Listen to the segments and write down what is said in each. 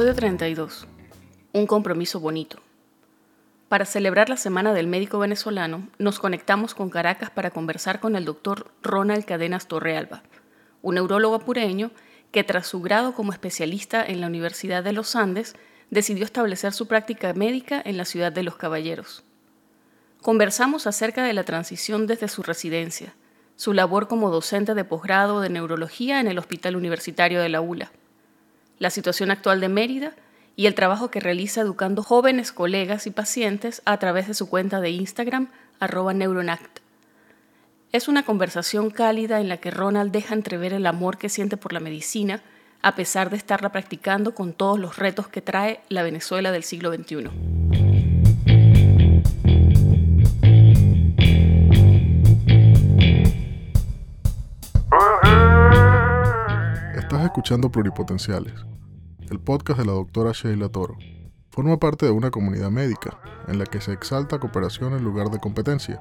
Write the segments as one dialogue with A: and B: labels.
A: Episodio 32. Un compromiso bonito. Para celebrar la Semana del Médico Venezolano, nos conectamos con Caracas para conversar con el doctor Ronald Cadenas Torrealba, un neurólogo apureño que tras su grado como especialista en la Universidad de los Andes, decidió establecer su práctica médica en la ciudad de Los Caballeros. Conversamos acerca de la transición desde su residencia, su labor como docente de posgrado de neurología en el Hospital Universitario de la ULA, la situación actual de Mérida y el trabajo que realiza educando jóvenes colegas y pacientes a través de su cuenta de Instagram, arroba neuronact. Es una conversación cálida en la que Ronald deja entrever el amor que siente por la medicina, a pesar de estarla practicando con todos los retos que trae la Venezuela del siglo XXI.
B: Estás escuchando Pluripotenciales, el podcast de la doctora Sheila Toro. Forma parte de una comunidad médica en la que se exalta cooperación en lugar de competencia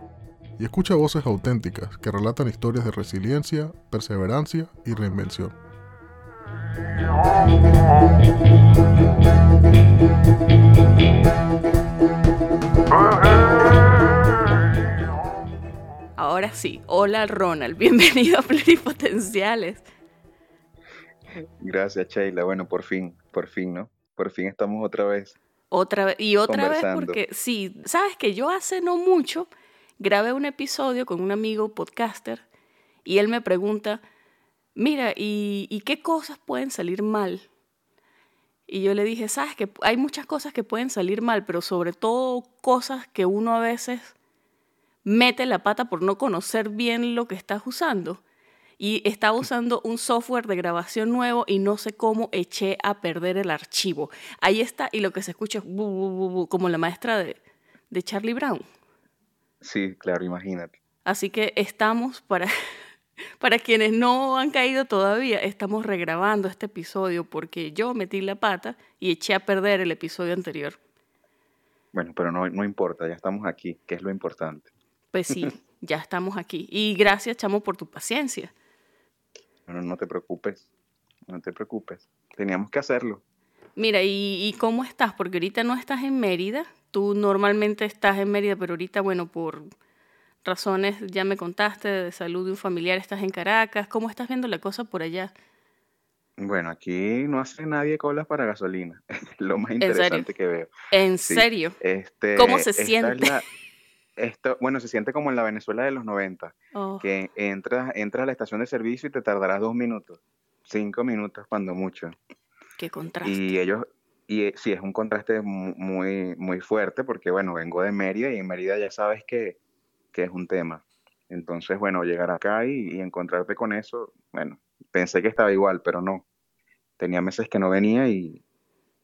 B: y escucha voces auténticas que relatan historias de resiliencia, perseverancia y reinvención.
A: Ahora sí, hola Ronald, bienvenido a Pluripotenciales.
C: Gracias, Sheila. Bueno, por fin, por fin, ¿no? Por fin estamos otra vez.
A: Otra vez, y otra vez porque sí, sabes que yo hace no mucho grabé un episodio con un amigo podcaster y él me pregunta, mira, ¿y, qué cosas pueden salir mal? Y yo le dije, sabes que hay muchas cosas que pueden salir mal, pero sobre todo cosas que uno a veces mete la pata por no conocer bien lo que estás usando. Y estaba usando un software de grabación nuevo y no sé cómo eché a perder el archivo. Ahí está, y lo que se escucha es como la maestra de, de Charlie Brown.
C: Sí, claro, imagínate.
A: Así que estamos para para quienes no han caído todavía, estamos regrabando este episodio porque yo metí la pata y eché a perder el episodio anterior.
C: Bueno, pero no, no importa, ya estamos aquí, que es lo importante.
A: Pues sí, ya estamos aquí. Y gracias, chamo, por tu paciencia.
C: No te preocupes, no te preocupes. Teníamos que hacerlo.
A: Mira, ¿y, ¿y cómo estás? Porque ahorita no estás en Mérida. Tú normalmente estás en Mérida, pero ahorita, bueno, por razones, ya me contaste, de salud de un familiar, estás en Caracas. ¿Cómo estás viendo la cosa por allá?
C: Bueno, aquí no hace nadie colas para gasolina. Lo más interesante que veo.
A: ¿En serio? Este, ¿Cómo se siente?
C: esto, bueno, se siente como en la Venezuela de los 90, que entras, entras a la estación de servicio y te tardarás dos minutos, cinco minutos cuando mucho.
A: Qué contraste.
C: Y ellos, y sí, es un contraste muy, muy fuerte porque, bueno, vengo de Mérida y en Mérida ya sabes que que es un tema. Entonces, bueno, llegar acá y, encontrarte con eso, bueno, pensé que estaba igual, pero no. Tenía meses que no venía y,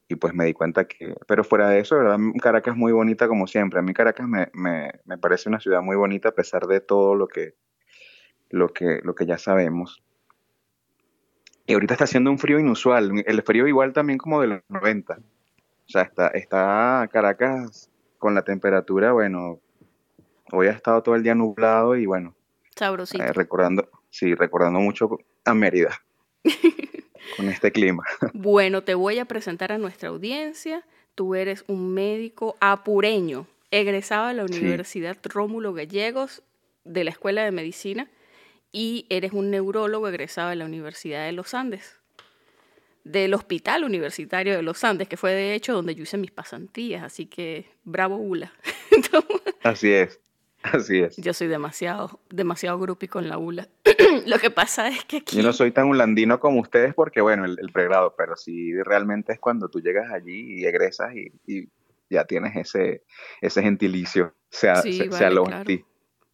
C: y pues me di cuenta que, pero fuera de eso, ¿verdad? Caracas es muy bonita como siempre. A mí Caracas me, me, me, parece una ciudad muy bonita a pesar de todo lo que, lo que, lo que ya sabemos. Y ahorita está haciendo un frío inusual, el frío igual también como de los 90. O sea, está, está Caracas con la temperatura, bueno, Hoy ha estado todo el día nublado y bueno.
A: Sabrosito.
C: Eh, recordando, sí, recordando mucho a Mérida. con este clima.
A: Bueno, te voy a presentar a nuestra audiencia. Tú eres un médico apureño, egresado de la Universidad Rómulo Gallegos de la Escuela de Medicina y eres un neurólogo egresado de la Universidad de los Andes, del Hospital Universitario de los Andes, que fue de hecho donde yo hice mis pasantías, así que bravo Ula.
C: Así es. Así es.
A: Yo soy demasiado, demasiado grupi con la ULA. Lo que pasa es que aquí...
C: Yo no soy tan ulandino como ustedes porque, bueno, el, pregrado, pero sí realmente es cuando tú llegas allí y egresas y, ya tienes ese, ese gentilicio, sea, sí, sea lo
A: claro. ti.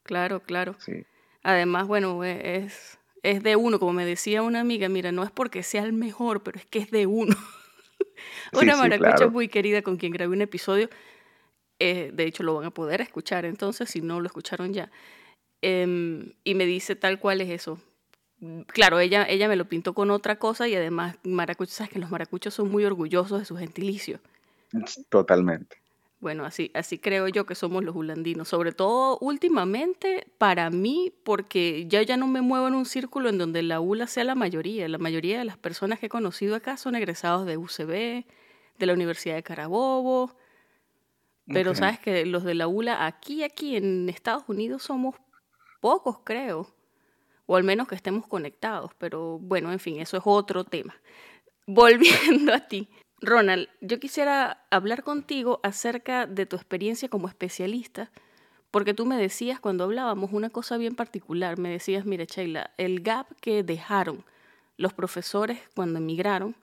A: Claro, claro. Sí. Además, bueno, e, es, es de uno, como me decía una amiga, mira, no es porque sea el mejor, pero es que es de uno. una maracucha muy querida con quien grabé un episodio eh, de hecho lo van a poder escuchar entonces, si no lo escucharon ya. Em, y me dice tal cual es eso. Claro, ella, ella me lo pintó con otra cosa y además maracuchos, sabes que los maracuchos son muy orgullosos de su gentilicio.
C: Totalmente.
A: Bueno, así, así creo yo que somos los hulandinos, sobre todo últimamente para mí, porque yo ya no me muevo en un círculo en donde la ULA sea la mayoría. La mayoría de las personas que he conocido acá son egresados de UCB, de la Universidad de Carabobo, pero sabes que los de la ULA aquí, aquí en Estados Unidos somos pocos, creo, o al menos que estemos conectados, pero bueno, en fin, eso es otro tema. Volviendo a ti, Ronald, yo quisiera hablar contigo acerca de tu experiencia como especialista, porque tú me decías cuando hablábamos una cosa bien particular, me decías, mire Sheila, el gap que dejaron los profesores cuando emigraron,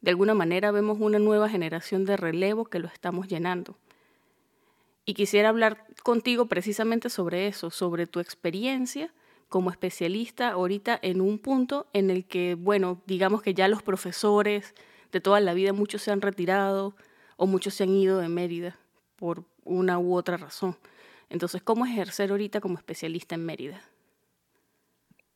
A: de alguna manera vemos una nueva generación de relevo que lo estamos llenando. Y quisiera hablar contigo precisamente sobre eso, sobre tu experiencia como especialista ahorita en un punto en el que, bueno, digamos que ya los profesores de toda la vida, muchos se han retirado o muchos se han ido de Mérida por una u otra razón. Entonces, ¿cómo ejercer ahorita como especialista en Mérida?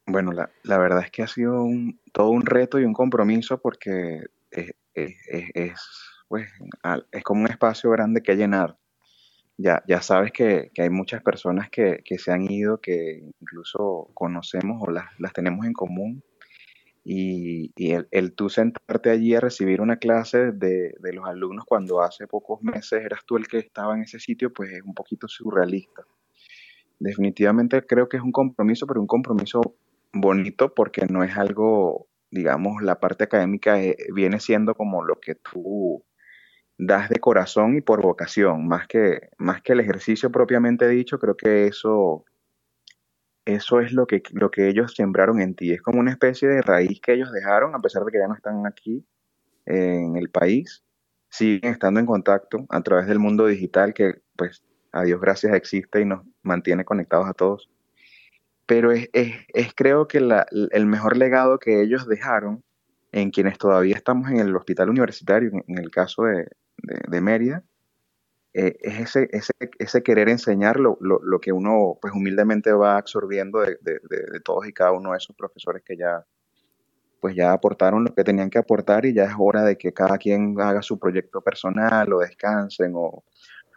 C: Bueno, la, verdad es que ha sido todo un reto y un compromiso porque es, es, es, pues, es como un espacio grande que llenar ya, ya sabes que, que hay muchas personas que, que, se han ido, que incluso conocemos o las, las tenemos en común. Y, y el, el, tú sentarte allí a recibir una clase de, de, los alumnos cuando hace pocos meses eras tú el que estaba en ese sitio, pues es un poquito surrealista. Definitivamente creo que es un compromiso, pero un compromiso bonito porque no es algo, digamos, la parte académica eh, viene siendo como lo que tú das de corazón y por vocación, más que, más que el ejercicio propiamente dicho, creo que eso, eso es lo que, lo que ellos sembraron en ti. Es como una especie de raíz que ellos dejaron, a pesar de que ya no están aquí en el país, siguen estando en contacto a través del mundo digital que, pues, a Dios gracias existe y nos mantiene conectados a todos. Pero es, es, es creo que el mejor legado que ellos dejaron en quienes todavía estamos en el hospital universitario, en el caso de, de, Mérida, eh, es ese, ese, ese, querer enseñar lo, lo, lo, que uno pues humildemente va absorbiendo de, de, de, todos y cada uno de esos profesores que ya pues ya aportaron lo que tenían que aportar y ya es hora de que cada quien haga su proyecto personal o descansen o,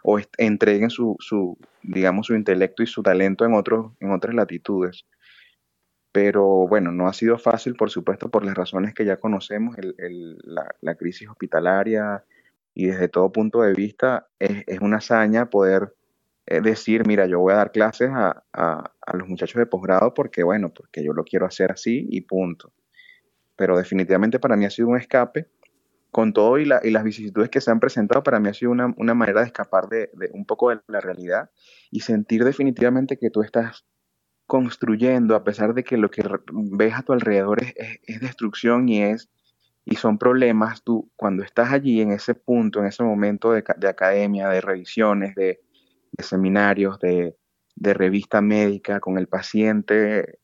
C: o entreguen su, su, digamos, su intelecto y su talento en, otros, en otras latitudes. Pero bueno, no ha sido fácil, por supuesto, por las razones que ya conocemos, el, el, la, crisis hospitalaria, y desde todo punto de vista es, es una hazaña poder eh, decir, mira, yo voy a dar clases a, a, los muchachos de posgrado porque, bueno, porque yo lo quiero hacer así y punto. Pero definitivamente para mí ha sido un escape, con todo y, la, y las vicisitudes que se han presentado, para mí ha sido una, una manera de escapar de, de, un poco de la realidad y sentir definitivamente que tú estás construyendo, a pesar de que lo que ves a tu alrededor es, es destrucción y es y son problemas, tú cuando estás allí en ese punto, en ese momento de, de academia, de revisiones, de, seminarios, de, de, revista médica con el paciente,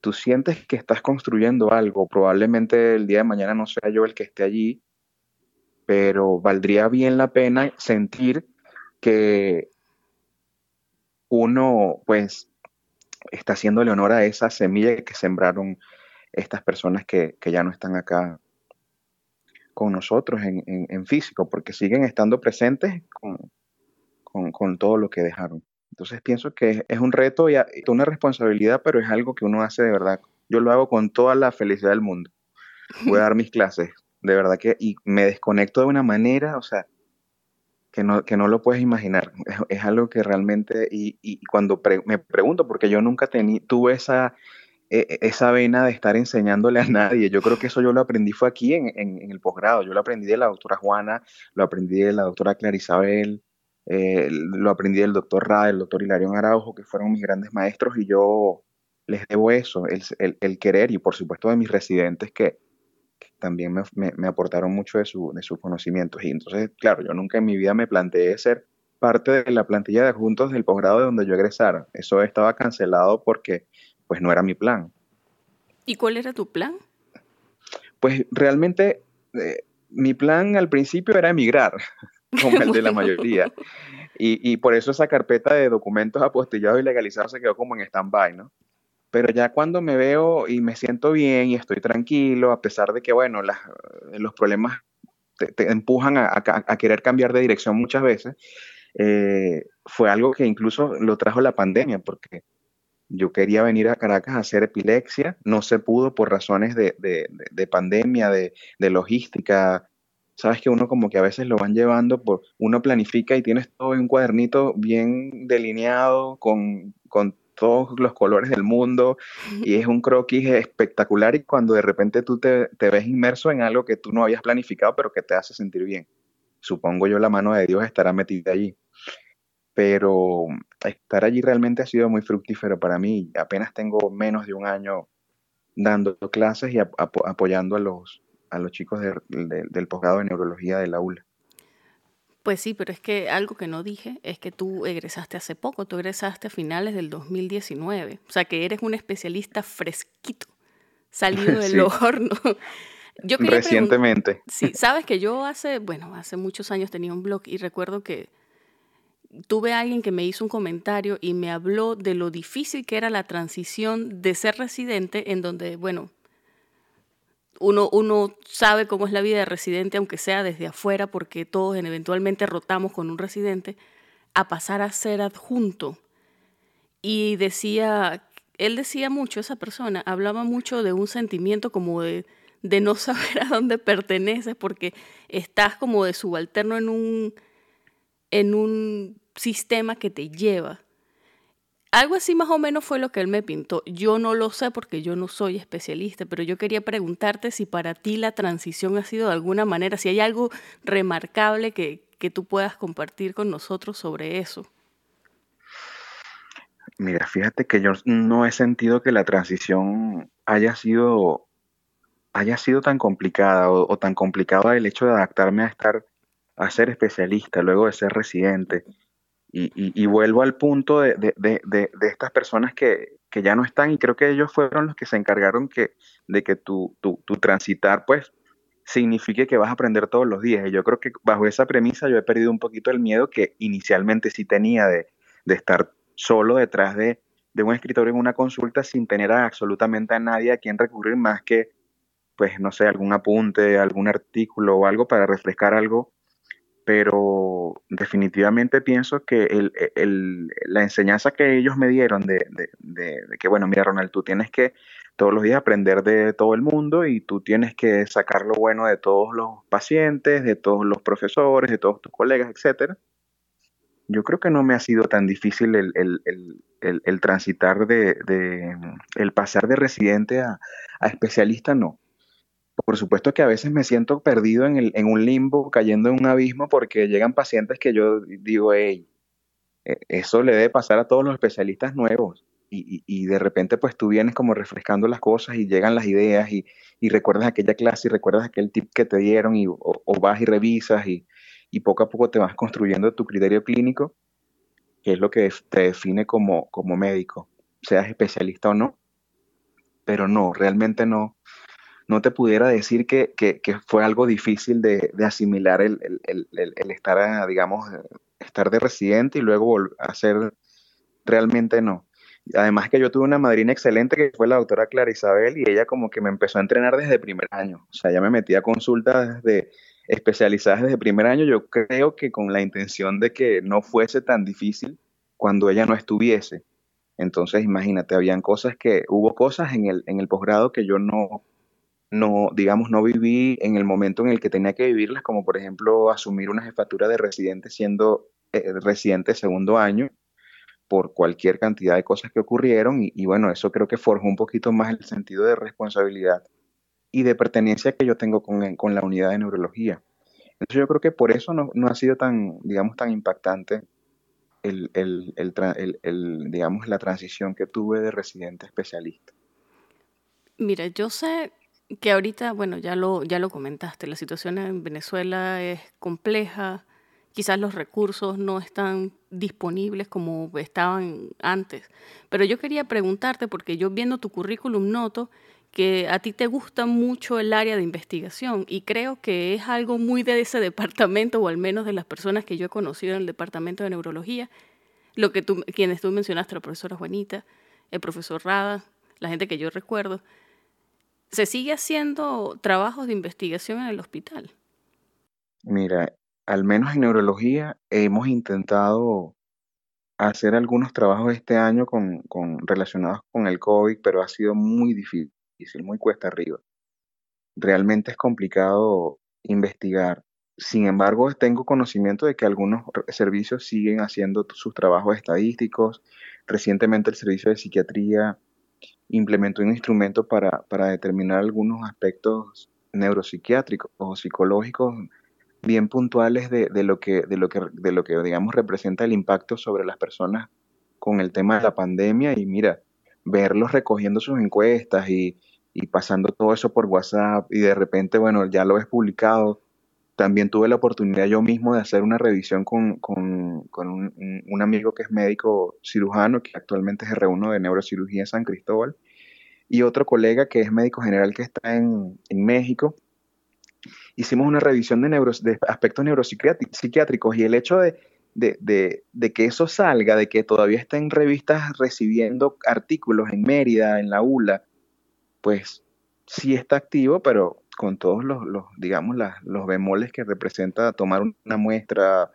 C: tú sientes que estás construyendo algo. Probablemente el día de mañana no sea yo el que esté allí, pero valdría bien la pena sentir que uno, pues, está haciéndole honor a esa semilla que sembraron estas personas que, que ya no están acá con nosotros en, en, en físico, porque siguen estando presentes con, con, con, todo lo que dejaron. Entonces pienso que es un reto y una responsabilidad, pero es algo que uno hace de verdad. Yo lo hago con toda la felicidad del mundo. Voy a dar mis clases, de verdad que, y me desconecto de una manera, o sea, que no, que no lo puedes imaginar. Es, es algo que realmente, y, y cuando pre, me pregunto, porque yo nunca tení, tuve esa, esa vena de estar enseñándole a nadie. Yo creo que eso yo lo aprendí fue aquí en, en, el posgrado. Yo lo aprendí de la doctora Juana, lo aprendí de la doctora Clarisabel, eh, lo aprendí del doctor Ra, del doctor Hilarión Araujo, que fueron mis grandes maestros y yo les debo eso, el, el, querer y por supuesto de mis residentes que, que también me, me, me, aportaron mucho de, su, de sus conocimientos. Y entonces, claro, yo nunca en mi vida me planteé ser parte de la plantilla de adjuntos del posgrado de donde yo egresara. Eso estaba cancelado porque pues no era mi plan.
A: ¿Y cuál era tu plan?
C: Pues realmente eh, mi plan al principio era emigrar, como el de la mayoría. Y, y, por eso esa carpeta de documentos apostillados y legalizados se quedó como en stand-by, ¿no? Pero ya cuando me veo y me siento bien y estoy tranquilo, a pesar de que, bueno, las, los problemas te, te empujan a, a, a, querer cambiar de dirección muchas veces, eh, fue algo que incluso lo trajo la pandemia, porque yo quería venir a Caracas a hacer epilepsia, no se pudo por razones de, de, de pandemia, de, de, logística. sabes que uno como que a veces lo van llevando por, uno planifica y tienes todo en un cuadernito bien delineado con, con todos los colores del mundo y es un croquis espectacular y cuando de repente tú te, te, ves inmerso en algo que tú no habías planificado pero que te hace sentir bien. Supongo yo la mano de Dios estará metida allí. Pero estar allí realmente ha sido muy fructífero para mí. Apenas tengo menos de un año dando clases y apoyando a los, a los chicos del posgrado de neurología de la ULA.
A: Pues sí, pero es que algo que no dije es que tú egresaste hace poco, tú egresaste a finales del 2019, o sea que eres un especialista fresquito, salido del horno.
C: Yo Recientemente.
A: Sí, sabes que yo hace, bueno, hace muchos años tenía un blog y recuerdo que tuve alguien que me hizo un comentario y me habló de lo difícil que era la transición de ser residente en donde, bueno, uno, uno sabe cómo es la vida de residente, aunque sea desde afuera, porque todos eventualmente rotamos con un residente, a pasar a ser adjunto. Y decía, él decía mucho, esa persona, hablaba mucho de un sentimiento como de, de no saber a dónde perteneces, porque estás como de subalterno en un, en un sistema que te lleva. Algo así más o menos fue lo que él me pintó. Yo no lo sé porque yo no soy especialista, pero yo quería preguntarte si para ti la transición ha sido de alguna manera, si hay algo remarcable que, que tú puedas compartir con nosotros sobre eso.
C: Mira, fíjate que yo no he sentido que la transición haya sido, haya sido tan complicada o, tan complicada el hecho de adaptarme a estar, a ser especialista luego de ser residente. Y, vuelvo al punto de, estas personas que, ya no están y creo que ellos fueron los que se encargaron que, de que tu, tu, transitar pues signifique que vas a aprender todos los días. Y yo creo que bajo esa premisa yo he perdido un poquito el miedo que inicialmente sí tenía de, estar solo detrás de, un escritorio en una consulta sin tener absolutamente a nadie a quien recurrir más que, pues, no sé, algún apunte, algún artículo o algo para refrescar algo pero definitivamente pienso que el, la enseñanza que ellos me dieron de, que, bueno, mira Ronald, tú tienes que todos los días aprender de todo el mundo y tú tienes que sacar lo bueno de todos los pacientes, de todos los profesores, de todos tus colegas, etcétera. Yo creo que no me ha sido tan difícil el, transitar de, el pasar de residente a, a especialista, no por supuesto que a veces me siento perdido en, el, en un limbo, cayendo en un abismo, porque llegan pacientes que yo digo, hey, e, eso le debe pasar a todos los especialistas nuevos. Y, y, de repente pues tú vienes como refrescando las cosas y llegan las ideas y, y recuerdas aquella clase y recuerdas aquel tip que te dieron y, o, vas y revisas y, y, poco a poco te vas construyendo tu criterio clínico, que es lo que te define como, como médico, seas especialista o no. Pero no, realmente no, no te pudiera decir que, fue algo difícil de, asimilar el, estar, digamos, estar de residente y luego hacer, realmente no. Además que yo tuve una madrina excelente que fue la doctora Clara Isabel y ella como que me empezó a entrenar desde primer año. O sea, ella me metía a consultas desde especializadas desde primer año. Yo creo que con la intención de que no fuese tan difícil cuando ella no estuviese. Entonces, imagínate, habían cosas que, hubo cosas en el, en el posgrado que yo no, no, digamos, no viví en el momento en el que tenía que vivirlas, como por ejemplo asumir una jefatura de residente siendo eh, residente segundo año por cualquier cantidad de cosas que ocurrieron y, bueno, eso creo que forjó un poquito más el sentido de responsabilidad y de pertenencia que yo tengo con, con la unidad de neurología. Entonces yo creo que por eso no, no ha sido tan, digamos, tan impactante el, el, el, digamos, la transición que tuve de residente a especialista.
A: Mira, yo sé que ahorita, bueno, ya lo, ya lo comentaste, la situación en Venezuela es compleja, quizás los recursos no están disponibles como estaban antes, pero yo quería preguntarte, porque yo viendo tu currículum noto que a ti te gusta mucho el área de investigación y creo que es algo muy de ese departamento, o al menos de las personas que yo he conocido en el departamento de neurología, lo que tú, quienes tú mencionaste, la profesora Juanita, el profesor Rada, la gente que yo recuerdo, ¿Se sigue haciendo trabajos de investigación en el hospital?
C: Mira, al menos en neurología hemos intentado hacer algunos trabajos este año con, relacionados con el COVID, pero ha sido muy difícil, muy cuesta arriba. Realmente es complicado investigar sin embargo, tengo conocimiento de que algunos servicios siguen haciendo sus trabajos estadísticos. Recientemente el servicio de psiquiatría implementó un instrumento para, para determinar algunos aspectos neuropsiquiátricos o psicológicos bien puntuales de, de, lo que, de, lo que, de lo que, digamos, representa el impacto sobre las personas con el tema de la pandemia y mira, verlos recogiendo sus encuestas y, y pasando todo eso por WhatsApp y de repente, bueno, ya lo ves publicado. También tuve la oportunidad yo mismo de hacer una revisión con, con, con un, amigo que es médico cirujano, que actualmente es R1 de neurocirugía en San Cristóbal, y otro colega que es médico general que está en, en México. Hicimos una revisión de, neuros, de aspectos neuropsiquiátricos y el hecho de, de, de, de, que eso salga, de que todavía estén revistas recibiendo artículos en Mérida, en la ULA, pues sí está activo, pero con todos los, los digamos, los bemoles que representa tomar una muestra,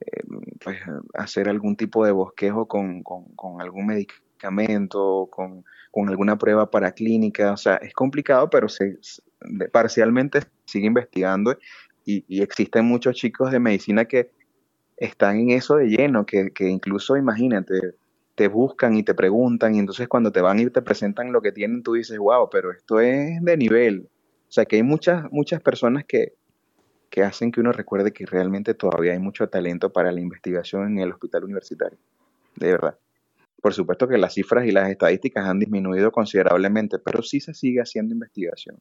C: eh, pues hacer algún tipo de bosquejo con, con, algún medicamento, con, con, alguna prueba para clínica, o sea, es complicado, pero se, parcialmente sigue investigando y, y, existen muchos chicos de medicina que están en eso de lleno, que, que incluso, imagínate, te buscan y te preguntan y entonces cuando te van y te presentan lo que tienen, tú dices, wow, pero esto es de nivel. O sea que hay muchas, muchas personas que, que hacen que uno recuerde que realmente todavía hay mucho talento para la investigación en el hospital universitario. De verdad. Por supuesto que las cifras y las estadísticas han disminuido considerablemente, pero sí se sigue haciendo investigación.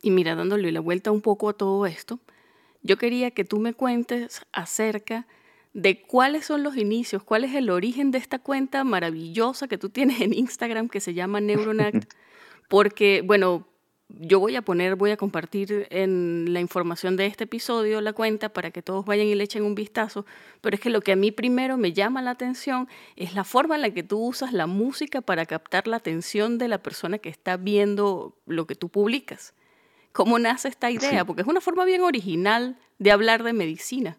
A: Y mira, dándole la vuelta un poco a todo esto, yo quería que tú me cuentes acerca de cuáles son los inicios, cuál es el origen de esta cuenta maravillosa que tú tienes en Instagram que se llama Neuronact, porque, bueno, yo voy a poner, voy a compartir en la información de este episodio la cuenta para que todos vayan y le echen un vistazo, pero es que lo que a mí primero me llama la atención es la forma en la que tú usas la música para captar la atención de la persona que está viendo lo que tú publicas. ¿Cómo nace esta idea? Porque es una forma bien original de hablar de medicina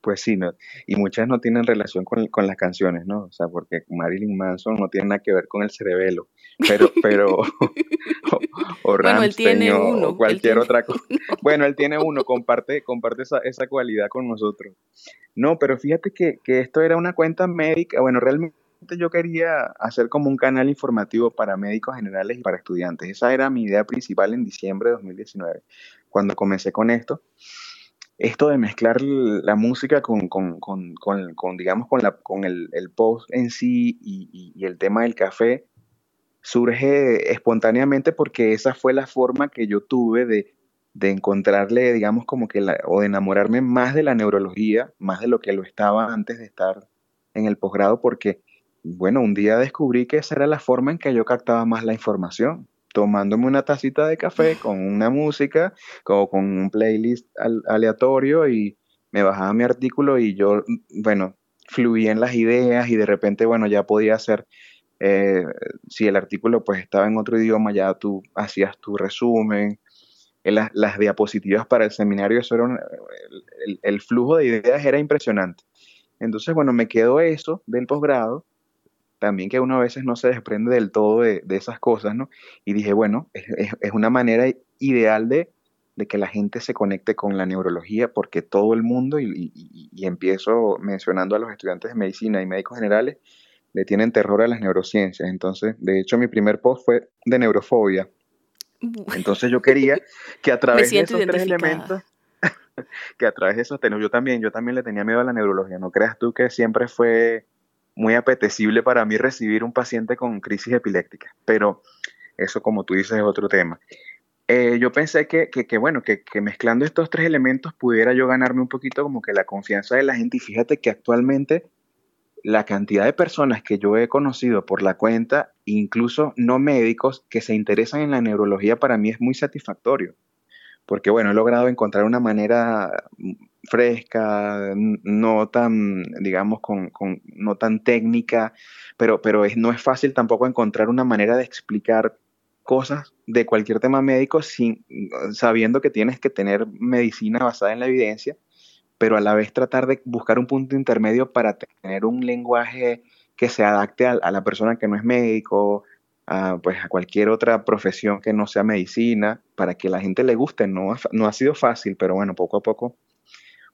C: pues sí, no, y muchas no tienen relación con, con, las canciones, ¿no? O sea, porque Marilyn Manson no tiene nada que ver con el cerebelo, pero, pero, o, o bueno, él tiene o, uno, o cualquier otra cosa. Bueno, él tiene uno, comparte, comparte esa, esa cualidad con nosotros. No, pero fíjate que, que esto era una cuenta médica, bueno, realmente yo quería hacer como un canal informativo para médicos generales y para estudiantes. Esa era mi idea principal en diciembre de 2019, cuando comencé con esto esto de mezclar la música con, con, con, con digamos, con, la, con el, el, post en sí y, el tema del café, surge espontáneamente porque esa fue la forma que yo tuve de, de encontrarle, digamos, como que, la, o de enamorarme más de la neurología, más de lo que lo estaba antes de estar en el posgrado, porque, bueno, un día descubrí que esa era la forma en que yo captaba más la información tomándome una tacita de café con una música, como con un playlist aleatorio y me bajaba mi artículo y yo, bueno, fluía en las ideas y de repente, bueno, ya podía hacer, eh, si el artículo pues estaba en otro idioma, ya tú hacías tu resumen, eh, las, las diapositivas para el seminario, eso era el, el, flujo de ideas era impresionante. Entonces, bueno, me quedó eso del posgrado también que uno a veces no se desprende del todo de, de esas cosas, ¿no? Y dije, bueno, es, es, una manera ideal de, de, que la gente se conecte con la neurología, porque todo el mundo, y, y, y, empiezo mencionando a los estudiantes de medicina y médicos generales, le tienen terror a las neurociencias. Entonces, de hecho, mi primer post fue de neurofobia. Entonces yo quería que a través de esos tres elementos, que a través de esos, yo también, yo también le tenía miedo a la neurología. No creas tú que siempre fue muy apetecible para mí recibir un paciente con crisis epiléptica, pero eso como tú dices es otro tema. Eh, yo pensé que, que, bueno, que, que, mezclando estos tres elementos pudiera yo ganarme un poquito como que la confianza de la gente y fíjate que actualmente la cantidad de personas que yo he conocido por la cuenta, incluso no médicos, que se interesan en la neurología para mí es muy satisfactorio, porque bueno, he logrado encontrar una manera fresca, no tan, digamos, con, con, no tan técnica, pero, pero es, no es fácil tampoco encontrar una manera de explicar cosas de cualquier tema médico sin, sabiendo que tienes que tener medicina basada en la evidencia, pero a la vez tratar de buscar un punto intermedio para tener un lenguaje que se adapte a, a la persona que no es médico, a, pues, a cualquier otra profesión que no sea medicina, para que la gente le guste. No, no ha sido fácil, pero bueno, poco a poco,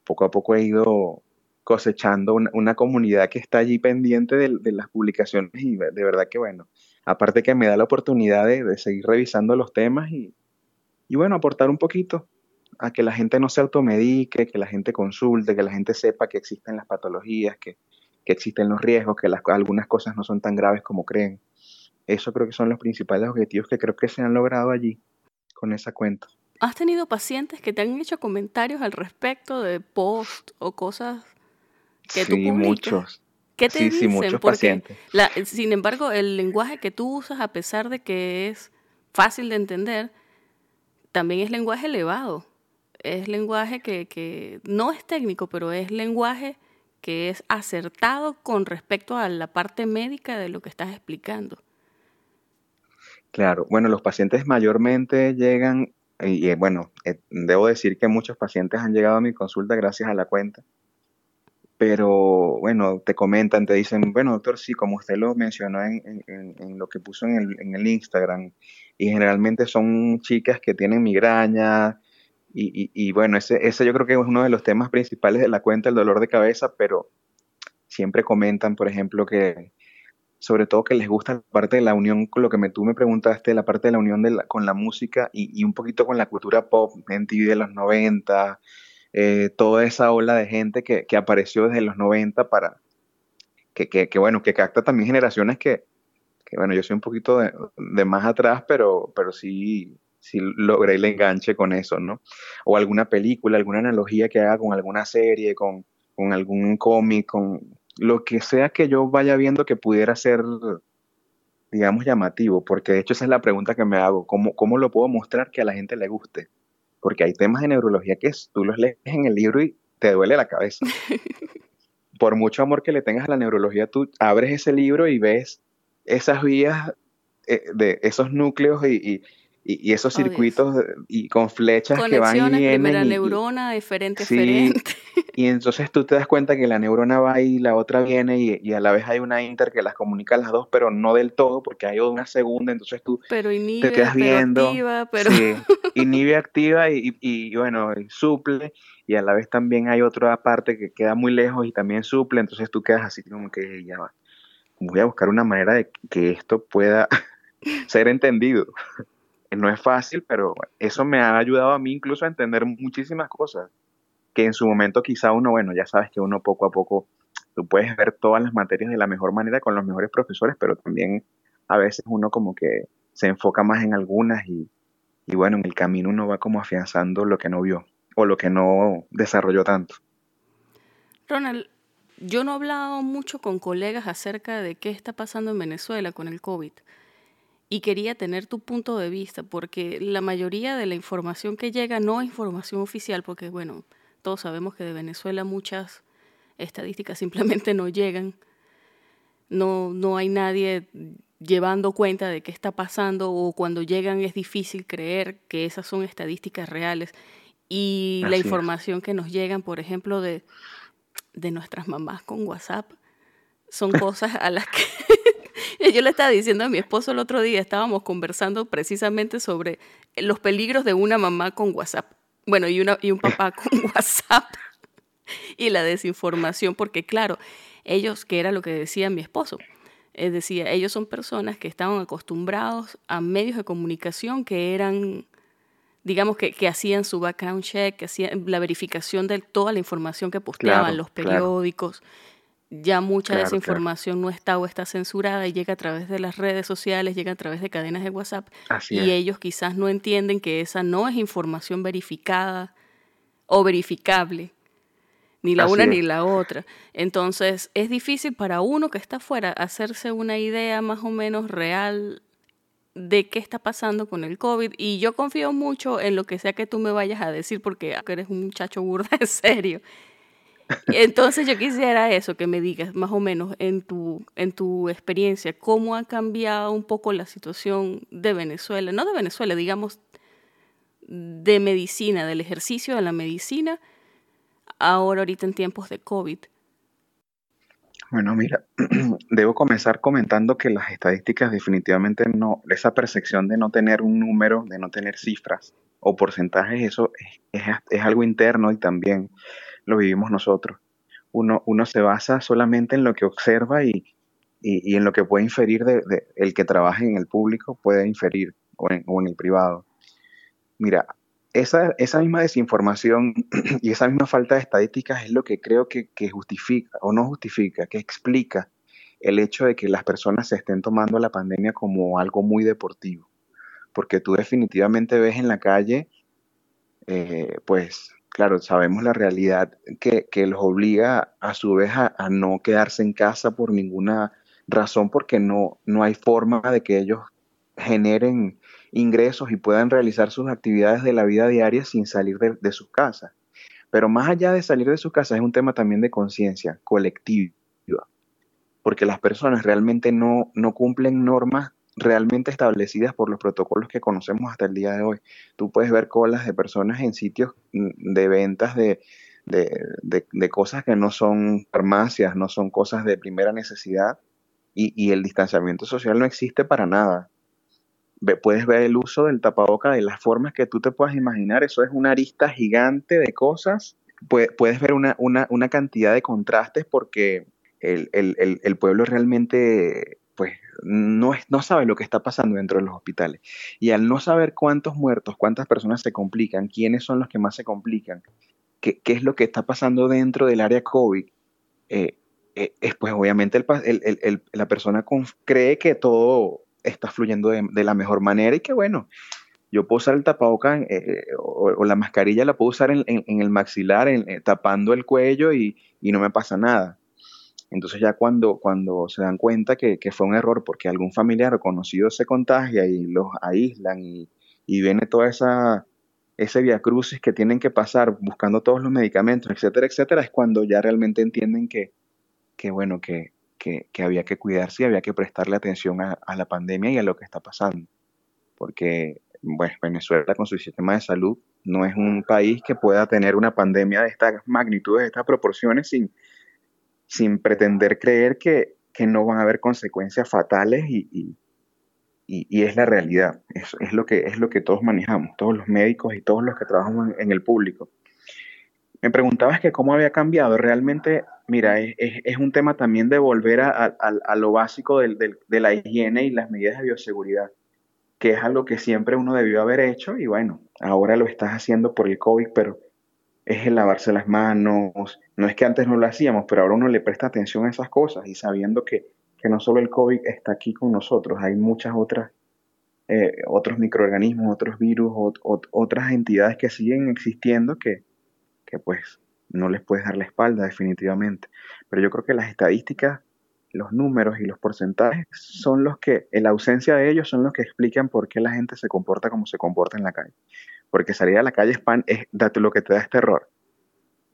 C: poco a poco he ido cosechando una, comunidad que está allí pendiente de, las publicaciones y de verdad que bueno, aparte que me da la oportunidad de, seguir revisando los temas y, y, bueno, aportar un poquito a que la gente no se automedique, que la gente consulte, que la gente sepa que existen las patologías, que, que existen los riesgos, que las, algunas cosas no son tan graves como creen. Eso creo que son los principales objetivos que creo que se han logrado allí con esa cuenta.
A: ¿Has tenido pacientes que te han hecho comentarios al respecto de post o cosas que tú publicas?
C: muchos.
A: ¿Qué te
C: dicen? muchos pacientes.
A: sin embargo, el lenguaje que tú usas, a pesar de que es fácil de entender, también es lenguaje elevado. Es lenguaje que, que no es técnico, pero es lenguaje que es acertado con respecto a la parte médica de lo que estás explicando.
C: Claro, bueno, los pacientes mayormente llegan, y, eh, bueno, eh, debo decir que muchos pacientes han llegado a mi consulta gracias a la cuenta, pero bueno, te comentan, te dicen, bueno, doctor, sí, como usted lo mencionó en, lo que puso en el, en el, Instagram, y generalmente son chicas que tienen migraña, y, y, bueno, ese, ese yo creo que es uno de los temas principales de la cuenta, el dolor de cabeza, pero siempre comentan, por ejemplo, que sobre todo que les gusta la parte de la unión con lo que me, tú me preguntaste, la parte de la unión con la música y, un poquito con la cultura pop en TV de los 90, eh, toda esa ola de gente que, apareció desde los 90 para, que, que, bueno, que capta también generaciones que, que bueno, yo soy un poquito de, de, más atrás, pero, pero sí, sí logré el enganche con eso, ¿no? O alguna película, alguna analogía que haga con alguna serie, con, con algún cómic, con lo que sea que yo vaya viendo que pudiera ser, digamos, llamativo, porque de hecho esa es la pregunta que me hago, ¿cómo, cómo lo puedo mostrar que a la gente le guste? Porque hay temas de neurología que tú los lees en el libro y te duele la cabeza. Por mucho amor que le tengas a la neurología, tú abres ese libro y ves esas vías eh, de esos núcleos y y, esos circuitos y con flechas que van y vienen.
A: primera neurona, diferente, diferente.
C: Y entonces tú te das cuenta que la neurona va y la otra viene y, a la vez hay una inter que las comunica las dos, pero no del todo porque hay una segunda, entonces tú
A: pero te quedas viendo. Activa, pero...
C: Sí, inhibe, activa y, y, bueno, suple y a la vez también hay otra parte que queda muy lejos y también suple, entonces tú quedas así como que ya va. Voy a buscar una manera de que esto pueda ser entendido no es fácil, pero eso me ha ayudado a mí incluso a entender muchísimas cosas que en su momento quizá uno, bueno, ya sabes que uno poco a poco, tú puedes ver todas las materias de la mejor manera con los mejores profesores, pero también a veces uno como que se enfoca más en algunas y, y bueno, en el camino uno va como afianzando lo que no vio o lo que no desarrolló tanto.
A: Ronald, yo no he hablado mucho con colegas acerca de qué está pasando en Venezuela con el COVID y quería tener tu punto de vista, porque la mayoría de la información que llega no es información oficial, porque bueno, todos sabemos que de Venezuela muchas estadísticas simplemente no llegan, no, no hay nadie llevando cuenta de qué está pasando o cuando llegan es difícil creer que esas son estadísticas reales. Y la información que nos llegan, por ejemplo, de, de nuestras mamás con WhatsApp, son cosas a las que yo le estaba diciendo a mi esposo el otro día, estábamos conversando precisamente sobre los peligros de una mamá con WhatsApp. Bueno, y, una, y un papá con WhatsApp y la desinformación, porque claro, ellos, que era lo que decía mi esposo, es decir, ellos son personas que estaban acostumbrados a medios de comunicación que eran, digamos, que, que hacían su background check, que hacían la verificación de toda la información que posteaban los periódicos ya mucha de esa información no está o está censurada y llega a través de las redes sociales, llega a través de cadenas de WhatsApp y ellos quizás no entienden que esa no es información verificada o verificable, ni la una ni la otra. Entonces es difícil para uno que está afuera hacerse una idea más o menos real de qué está pasando con el COVID y yo confío mucho en lo que sea que tú me vayas a decir porque eres un muchacho burda en serio entonces yo quisiera eso, que me digas más o menos en tu, en tu experiencia, cómo ha cambiado un poco la situación de Venezuela, no de Venezuela, digamos, de medicina, del ejercicio de la medicina, ahora ahorita en tiempos de COVID.
C: Bueno, mira, debo comenzar comentando que las estadísticas definitivamente no, esa percepción de no tener un número, de no tener cifras o porcentajes, eso es, algo interno y también lo vivimos nosotros. Uno, uno se basa solamente en lo que observa y, y, en lo que puede inferir de, el que trabaja en el público, puede inferir o en, el privado. Mira, esa, esa, misma desinformación y esa misma falta de estadísticas es lo que creo que, que, justifica o no justifica, que explica el hecho de que las personas se estén tomando la pandemia como algo muy deportivo. Porque tú definitivamente ves en la calle, eh, pues claro, sabemos la realidad que, que los obliga a su vez a, no quedarse en casa por ninguna razón porque no, no hay forma de que ellos generen ingresos y puedan realizar sus actividades de la vida diaria sin salir de, sus casas. Pero más allá de salir de sus casas es un tema también de conciencia colectiva, porque las personas realmente no, no cumplen normas realmente establecidas por los protocolos que conocemos hasta el día de hoy. Tú puedes ver colas de personas en sitios mm, de ventas de, de cosas que no son farmacias, no son cosas de primera necesidad, y, el distanciamiento social no existe para nada. puedes ver el uso del tapaboca de las formas que tú te puedas imaginar. Eso es una arista gigante de cosas. puedes ver una, una, cantidad de contrastes porque el, pueblo realmente pues no, no sabe lo que está pasando dentro de los hospitales. Y al no saber cuántos muertos, cuántas personas se complican, quiénes son los que más se complican, qué, qué es lo que está pasando dentro del área COVID, eh, eh, pues obviamente la persona cree que todo está fluyendo de, la mejor manera y que bueno, yo puedo usar el tapabocas eh, o, la mascarilla la puedo usar en, el maxilar, eh, tapando el cuello y, no me pasa nada. Entonces ya cuando, cuando se dan cuenta que, fue un error porque algún familiar conocido se contagia y los aíslan y, viene toda esa ese via crucis que tienen que pasar buscando todos los medicamentos, etcétera, etcétera, es cuando ya realmente entienden que, que bueno, que, había que cuidarse y había que prestarle atención a, la pandemia y a lo que está pasando. Porque, bueno, Venezuela con su sistema de salud no es un país que pueda tener una pandemia de estas magnitudes, de estas proporciones, sin, sin pretender creer que, no van a haber consecuencias fatales y, es la realidad. Es, es, lo que, es lo que todos manejamos, todos los médicos y todos los que trabajamos en el público. Me preguntabas que cómo había cambiado. Realmente, mira, es, un tema también de volver a, lo básico de la higiene y las medidas de bioseguridad, que es algo que siempre uno debió haber hecho y bueno, ahora lo estás haciendo por el COVID, pero es el lavarse las manos. No es que antes no lo hacíamos, pero ahora uno le presta atención a esas cosas y sabiendo que, no solo el COVID está aquí con nosotros, hay muchas otras eh, otros microorganismos, otros virus, otras entidades que siguen existiendo que, que pues no les puedes dar la espalda definitivamente. Pero yo creo que las estadísticas, los números y los porcentajes son los que, en la ausencia de ellos, son los que explican por qué la gente se comporta como se comporta en la calle. Porque salir a la calle es, pan, es lo que te da este error.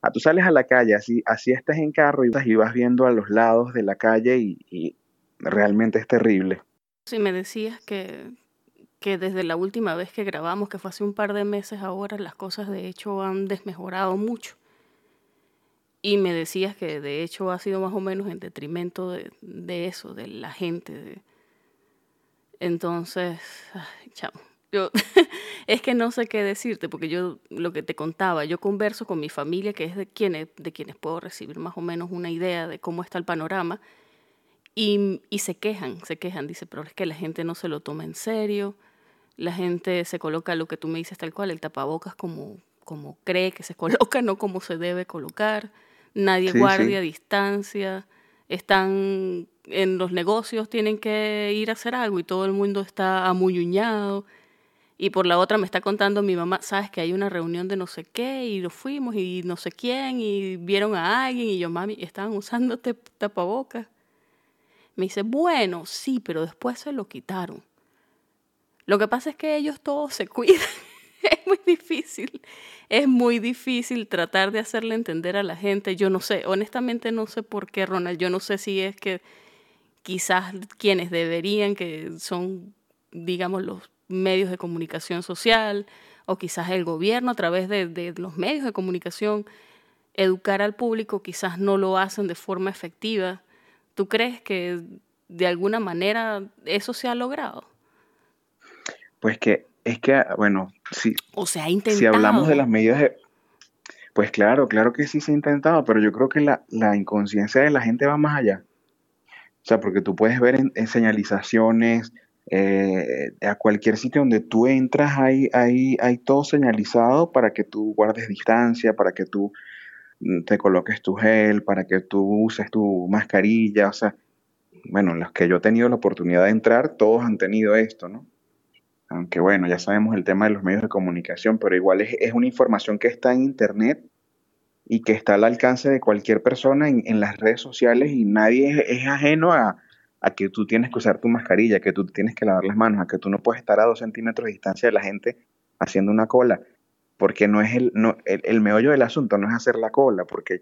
C: A ah, tú sales a la calle, así, así estás en carro y vas viendo a los lados de la calle y, realmente es terrible.
A: Si me decías que, que desde la última vez que grabamos, que fue hace un par de meses ahora, las cosas de hecho han desmejorado mucho. Y me decías que de hecho ha sido más o menos en detrimento de, eso, de la gente. Entonces, chamo, yo es que no sé qué decirte, porque yo lo que te contaba, yo converso con mi familia, que es de quienes, de quienes puedo recibir más o menos una idea de cómo está el panorama, y, y se quejan, se quejan, dice, pero es que la gente no se lo toma en serio, la gente se coloca lo que tú me dices tal cual, el tapabocas como, como cree que se coloca, no como se debe colocar. Nadie guardia distancia. Están en los negocios, tienen que ir a hacer algo y todo el mundo está amuñuñado. Y por la otra me está contando mi mamá, sabes que hay una reunión de no sé qué y lo fuimos y no sé quién y vieron a alguien y yo, mami, estaban usando tapabocas. Me dice, bueno, sí, pero después se lo quitaron. Lo que pasa es que ellos todos se cuidan. es muy difícil. Es muy difícil tratar de hacerle entender a la gente. Yo no sé, honestamente no sé por qué, Ronald. Yo no sé si es que quizás quienes deberían, que son, digamos, los medios de comunicación social, o quizás el gobierno a través de, de los medios de comunicación, educar al público, quizás no lo hacen de forma efectiva ¿Tú crees que de alguna manera eso se ha logrado?
C: Pues que es que, bueno, si,
A: o se ha intentado.
C: si hablamos de las medidas de, pues claro, claro que sí se ha intentado, pero yo creo que la, la inconsciencia de la gente va más allá. O sea, porque tú puedes ver en, señalizaciones, eh, a cualquier sitio donde tú entras hay, hay, hay todo señalizado para que tú guardes distancia, para que tú mm, te coloques tu gel, para que tú uses tu mascarilla, o sea, bueno, los que yo he tenido la oportunidad de entrar, todos han tenido esto, ¿no? Aunque bueno, ya sabemos el tema de los medios de comunicación, pero igual es, una información que está en Internet y que está al alcance de cualquier persona en, las redes sociales y nadie es, ajeno a, que tú tienes que usar tu mascarilla, que tú tienes que lavar las manos, a que tú no puedes estar a dos centímetros de distancia de la gente haciendo una cola, porque no es el, no, el meollo del asunto, no es hacer la cola, porque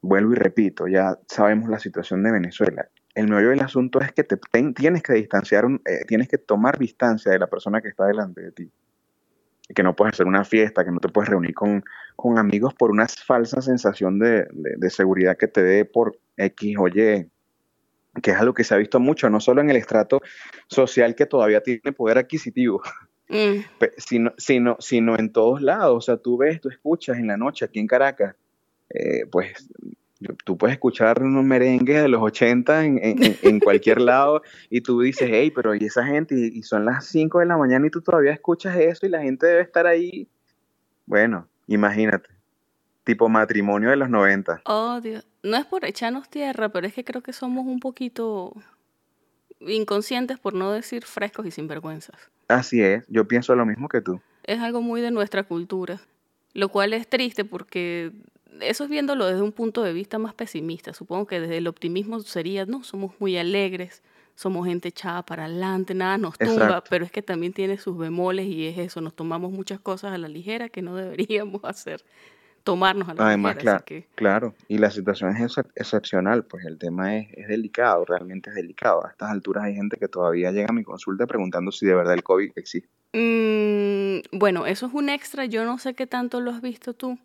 C: vuelvo y repito, ya sabemos la situación de Venezuela el meollo del asunto es que te, tienes que distanciar, eh, tienes que tomar distancia de la persona que está delante de ti. Que no puedes hacer una fiesta, que no te puedes reunir con, con amigos por una falsa sensación de, seguridad que te dé por X o Y, que es algo que se ha visto mucho, no solo en el estrato social que todavía tiene poder adquisitivo, mm. sino, sino, sino en todos lados. O sea, tú ves, tú escuchas en la noche aquí en Caracas, eh, pues tú puedes escuchar unos merengues de los 80 en, en, cualquier lado y tú dices, hey, pero ¿y esa gente? Y, son las 5 de la mañana y tú todavía escuchas eso y la gente debe estar ahí. Bueno, imagínate. Tipo matrimonio de los 90.
A: Oh, Dios. No es por echarnos tierra, pero es que creo que somos un poquito inconscientes, por no decir frescos y sinvergüenzas.
C: Así es, yo pienso lo mismo que tú.
A: Es algo muy de nuestra cultura, lo cual es triste porque eso es viéndolo desde un punto de vista más pesimista. Supongo que desde el optimismo sería, no, somos muy alegres, somos gente echada para adelante, nada nos tumba, pero es que también tiene sus bemoles y es eso, nos tomamos muchas cosas a la ligera que no deberíamos hacer, tomarnos a la
C: Además. Claro, claro, y la situación es excepcional, pues el tema es, es, delicado, realmente es delicado. A estas alturas hay gente que todavía llega a mi consulta preguntando si de verdad el COVID existe.
A: Mm, bueno, eso es un extra, yo no sé qué tanto lo has visto tú.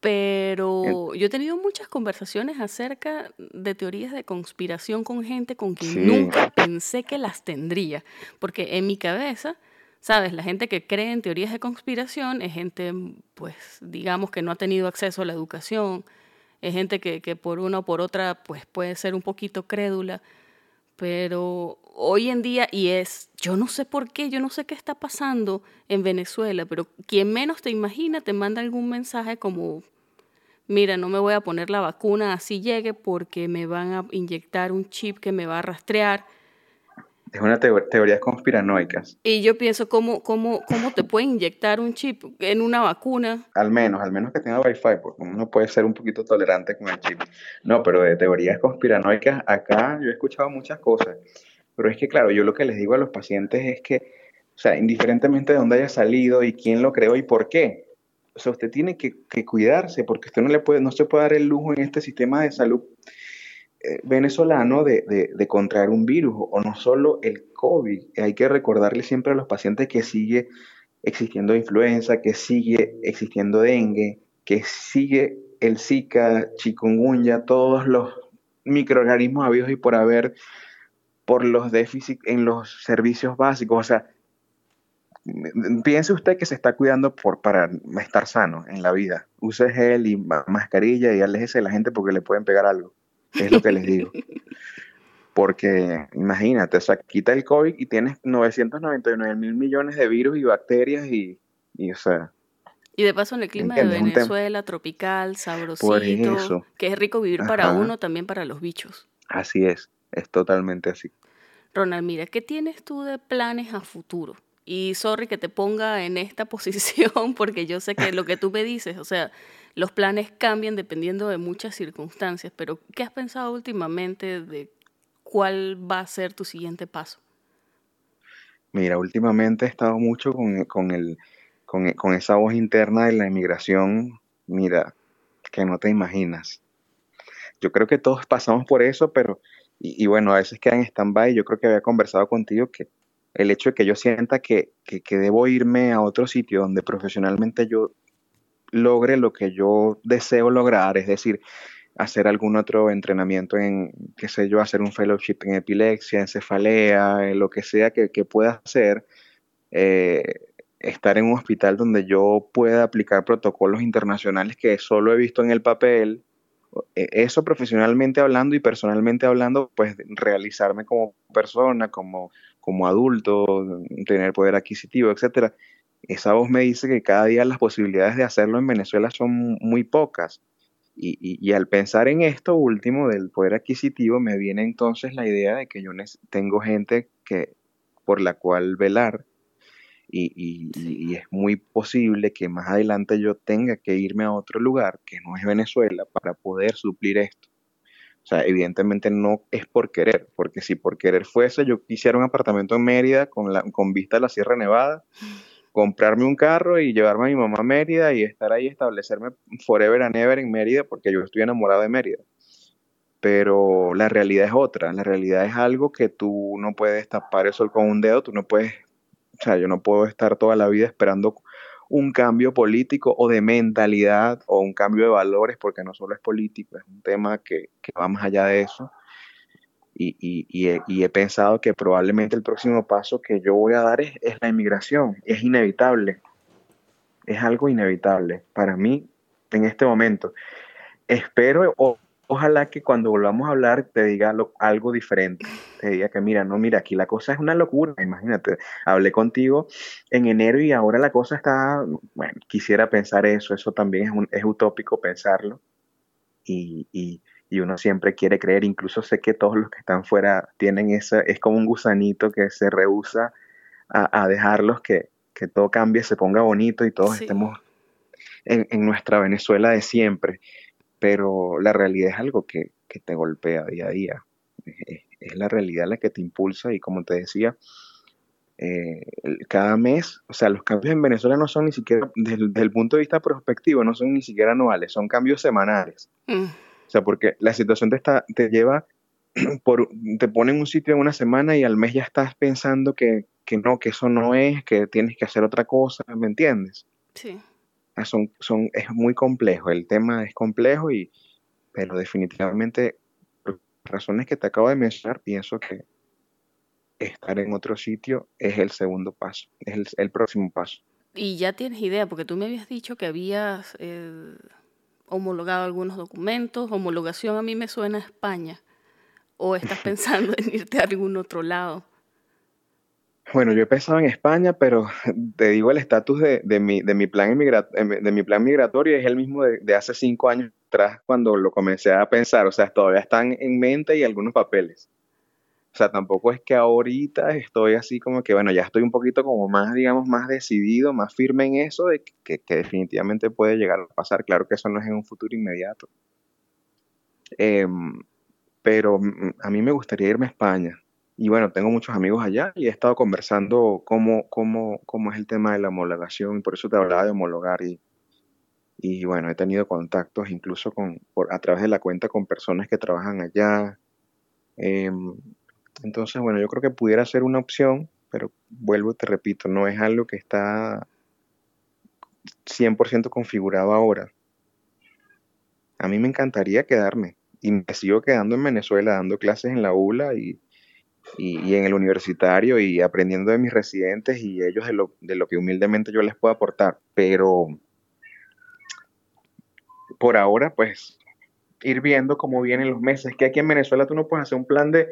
A: Pero yo he tenido muchas conversaciones acerca de teorías de conspiración con gente con quien nunca pensé que las tendría. Porque en mi cabeza, ¿sabes? La gente que cree en teorías de conspiración es gente, pues, digamos que no ha tenido acceso a la educación, es gente que, que por una o por otra, pues, puede ser un poquito crédula. Pero hoy en día, y es, yo no sé por qué, yo no sé qué está pasando en Venezuela, pero quien menos te imagina te manda algún mensaje como, mira, no me voy a poner la vacuna así llegue porque me van a inyectar un chip que me va a rastrear.
C: Es una teoría conspiranoica.
A: Y yo pienso, ¿cómo, cómo, ¿cómo te pueden inyectar un chip en una vacuna?
C: Al menos, al menos que tenga Wi-Fi, porque uno puede ser un poquito tolerante con el chip. No, pero de teorías conspiranoicas, acá yo he escuchado muchas cosas. Pero es que, claro, yo lo que les digo a los pacientes es que, o sea, indiferentemente de dónde haya salido y quién lo creó y por qué, o sea, usted tiene que, cuidarse porque usted no, le puede, no se puede dar el lujo en este sistema de salud venezolano de, de, contraer un virus o no solo el COVID. Hay que recordarle siempre a los pacientes que sigue existiendo influenza, que sigue existiendo dengue, que sigue el Zika, chikungunya, todos los microorganismos habidos y por haber por los déficits en los servicios básicos. O sea, piense usted que se está cuidando por, para estar sano en la vida. Use gel y mascarilla y aléjese de la gente porque le pueden pegar algo. Es lo que les digo. Porque imagínate, o sea, quita el COVID y tienes 999 mil millones de virus y bacterias y, y o sea...
A: Y de paso en el clima de Venezuela, tropical, sabrosito, que es rico vivir para uno, también para los bichos.
C: Así es, es totalmente así.
A: Ronald, mira, ¿qué tienes tú de planes a futuro? Y sorry que te ponga en esta posición porque yo sé que lo que tú me dices, o sea, los planes cambian dependiendo de muchas circunstancias, pero ¿qué has pensado últimamente de cuál va a ser tu siguiente paso?
C: Mira, últimamente he estado mucho con, con, el, con, con esa voz interna de la inmigración, mira, que no te imaginas. Yo creo que todos pasamos por eso, pero, y, bueno, a veces quedan en stand-by. Yo creo que había conversado contigo que el hecho de que yo sienta que, debo irme a otro sitio donde profesionalmente yo logre lo que yo deseo lograr, es decir, hacer algún otro entrenamiento en, qué sé yo, hacer un fellowship en epilepsia, en cefalea, en lo que sea que, pueda hacer, eh, estar en un hospital donde yo pueda aplicar protocolos internacionales que solo he visto en el papel, e, eso profesionalmente hablando y personalmente hablando, pues realizarme como persona, como, como adulto, tener poder adquisitivo, etcétera. Esa voz me dice que cada día las posibilidades de hacerlo en Venezuela son muy pocas. Y, y, al pensar en esto último del poder adquisitivo, me viene entonces la idea de que yo tengo gente que, por la cual velar y, y, es muy posible que más adelante yo tenga que irme a otro lugar que no es Venezuela para poder suplir esto. O sea, evidentemente no es por querer, porque si por querer fuese, yo quisiera un apartamento en Mérida con, la, con vista a la Sierra Nevada, comprarme un carro y llevarme a mi mamá a Mérida y estar ahí, establecerme forever and ever en Mérida, porque yo estoy enamorado de Mérida. Pero la realidad es otra, la realidad es algo que tú no puedes tapar el sol con un dedo, tú no puedes o sea, yo no puedo estar toda la vida esperando un cambio político o de mentalidad o un cambio de valores, porque no solo es político, es un tema que, va más allá de eso. Y, he, pensado que probablemente el próximo paso que yo voy a dar es, la inmigración. Es inevitable. Es algo inevitable para mí en este momento. Espero o ojalá que cuando volvamos a hablar te diga algo diferente, te diga que mira, no, mira, aquí la cosa es una locura, imagínate, hablé contigo en enero y ahora la cosa está, bueno, quisiera pensar eso, eso también es, un, es utópico pensarlo y, y, uno siempre quiere creer, incluso sé que todos los que están fuera tienen esa, es como un gusanito que se rehúsa a, a dejarlos que, que, todo cambie, se ponga bonito y todos estemos en, en nuestra Venezuela de siempre pero la realidad es algo que, te golpea día a día. Es, la realidad la que te impulsa y como te decía, eh, cada mes, o sea, los cambios en Venezuela no son ni siquiera, desde, el punto de vista prospectivo, no son ni siquiera anuales, son cambios semanales. Mm. O sea, porque la situación te, está, te lleva, por, te pone en un sitio en una semana y al mes ya estás pensando que, que no, que eso no es, que tienes que hacer otra cosa, ¿me entiendes?
A: Sí.
C: Ah, son, son, es muy complejo, el tema es complejo, y, pero definitivamente, por razones que te acabo de mencionar, pienso que estar en otro sitio es el segundo paso, es el, próximo paso.
A: Y ya tienes idea, porque tú me habías dicho que habías eh, homologado algunos documentos, homologación a mí me suena a España, o estás pensando en irte a algún otro lado.
C: Bueno, yo he pensado en España, pero te digo el estatus de, de, mi, de, mi plan de mi plan migratorio es el mismo de, hace cinco años atrás cuando lo comencé a pensar. O sea, todavía están en mente y algunos papeles. O sea, tampoco es que ahorita estoy así como que, bueno, ya estoy un poquito como más, digamos, más decidido, más firme en eso de que, que definitivamente puede llegar a pasar. Claro que eso no es en un futuro inmediato. Em, pero mm, a mí me gustaría irme a España y bueno, tengo muchos amigos allá y he estado conversando cómo, cómo, cómo es el tema de la homologación por eso te hablaba de homologar y, y bueno, he tenido contactos incluso con, por, a través de la cuenta con personas que trabajan allá. Em, entonces, bueno, yo creo que pudiera ser una opción, pero vuelvo y te repito, no es algo que está 100% configurado ahora. A mí me encantaría quedarme y me sigo quedando en Venezuela dando clases en la ULA y, y, en el universitario y aprendiendo de mis residentes y ellos de lo, de lo que humildemente yo les puedo aportar. Pero por ahora, pues ir viendo cómo vienen los meses. Que aquí en Venezuela tú no puedes hacer un plan de,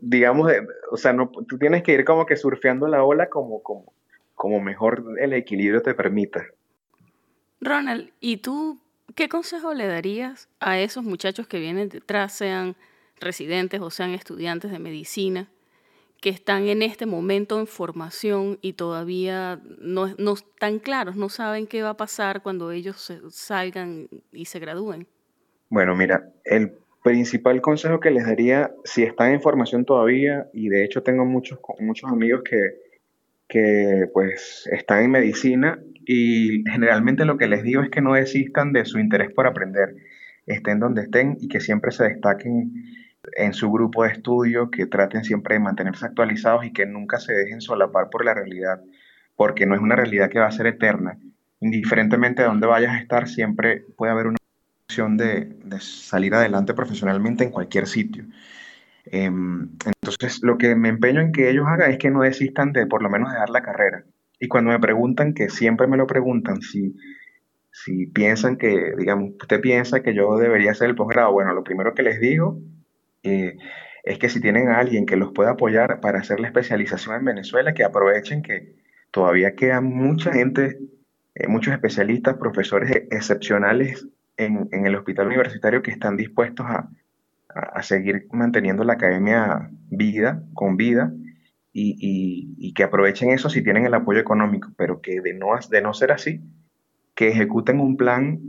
C: digamos, de, o sea, no, tú tienes que ir como que surfeando la ola como, como, como mejor el equilibrio te permita.
A: Ronald, ¿y tú qué consejo le darías a esos muchachos que vienen detrás, sean residentes o sean estudiantes de medicina que están en este momento en formación y todavía no, no están claros, no saben qué va a pasar cuando ellos salgan y se gradúen?
C: Bueno, mira, el principal consejo que les daría, si están en formación todavía, y de hecho tengo muchos, muchos amigos que, que pues están en medicina, y generalmente lo que les digo es que no desistan de su interés por aprender, estén donde estén y que siempre se destaquen en su grupo de estudio, que traten siempre de mantenerse actualizados y que nunca se dejen solapar por la realidad, porque no es una realidad que va a ser eterna. Indiferentemente de dónde vayas a estar, siempre puede haber una opción de, salir adelante profesionalmente en cualquier sitio. Em, entonces, lo que me empeño en que ellos hagan es que no desistan de por lo menos dejar la carrera. Y cuando me preguntan, que siempre me lo preguntan, si, si piensan que, digamos, usted piensa que yo debería hacer el posgrado, bueno, lo primero que les digo eh, es que si tienen a alguien que los pueda apoyar para hacer la especialización en Venezuela, que aprovechen que todavía queda mucha gente, eh, muchos especialistas, profesores excepcionales en, el hospital universitario que están dispuestos a, seguir manteniendo la academia vida, con vida, y, que aprovechen eso si tienen el apoyo económico, pero que de no, de no ser así, que ejecuten un plan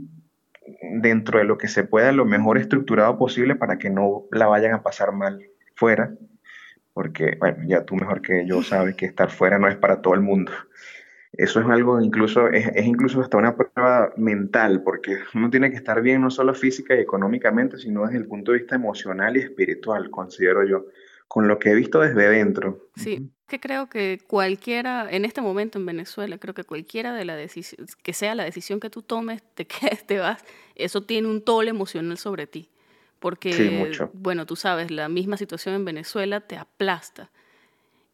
C: dentro de lo que se pueda, lo mejor estructurado posible para que no la vayan a pasar mal fuera, porque, bueno, ya tú mejor que yo sabes que estar fuera no es para todo el mundo. Eso es algo incluso, es, incluso hasta una prueba mental, porque uno tiene que estar bien no solo física y económicamente, sino desde el punto de vista emocional y espiritual, considero yo, con lo que he visto desde dentro.
A: Sí, que creo que cualquiera, en este momento en Venezuela, creo que cualquiera de la decisión, que sea la decisión que tú tomes, te quedes, te vas, eso tiene un tole emocional sobre ti. Porque, bueno, tú sabes, la misma situación en Venezuela te aplasta.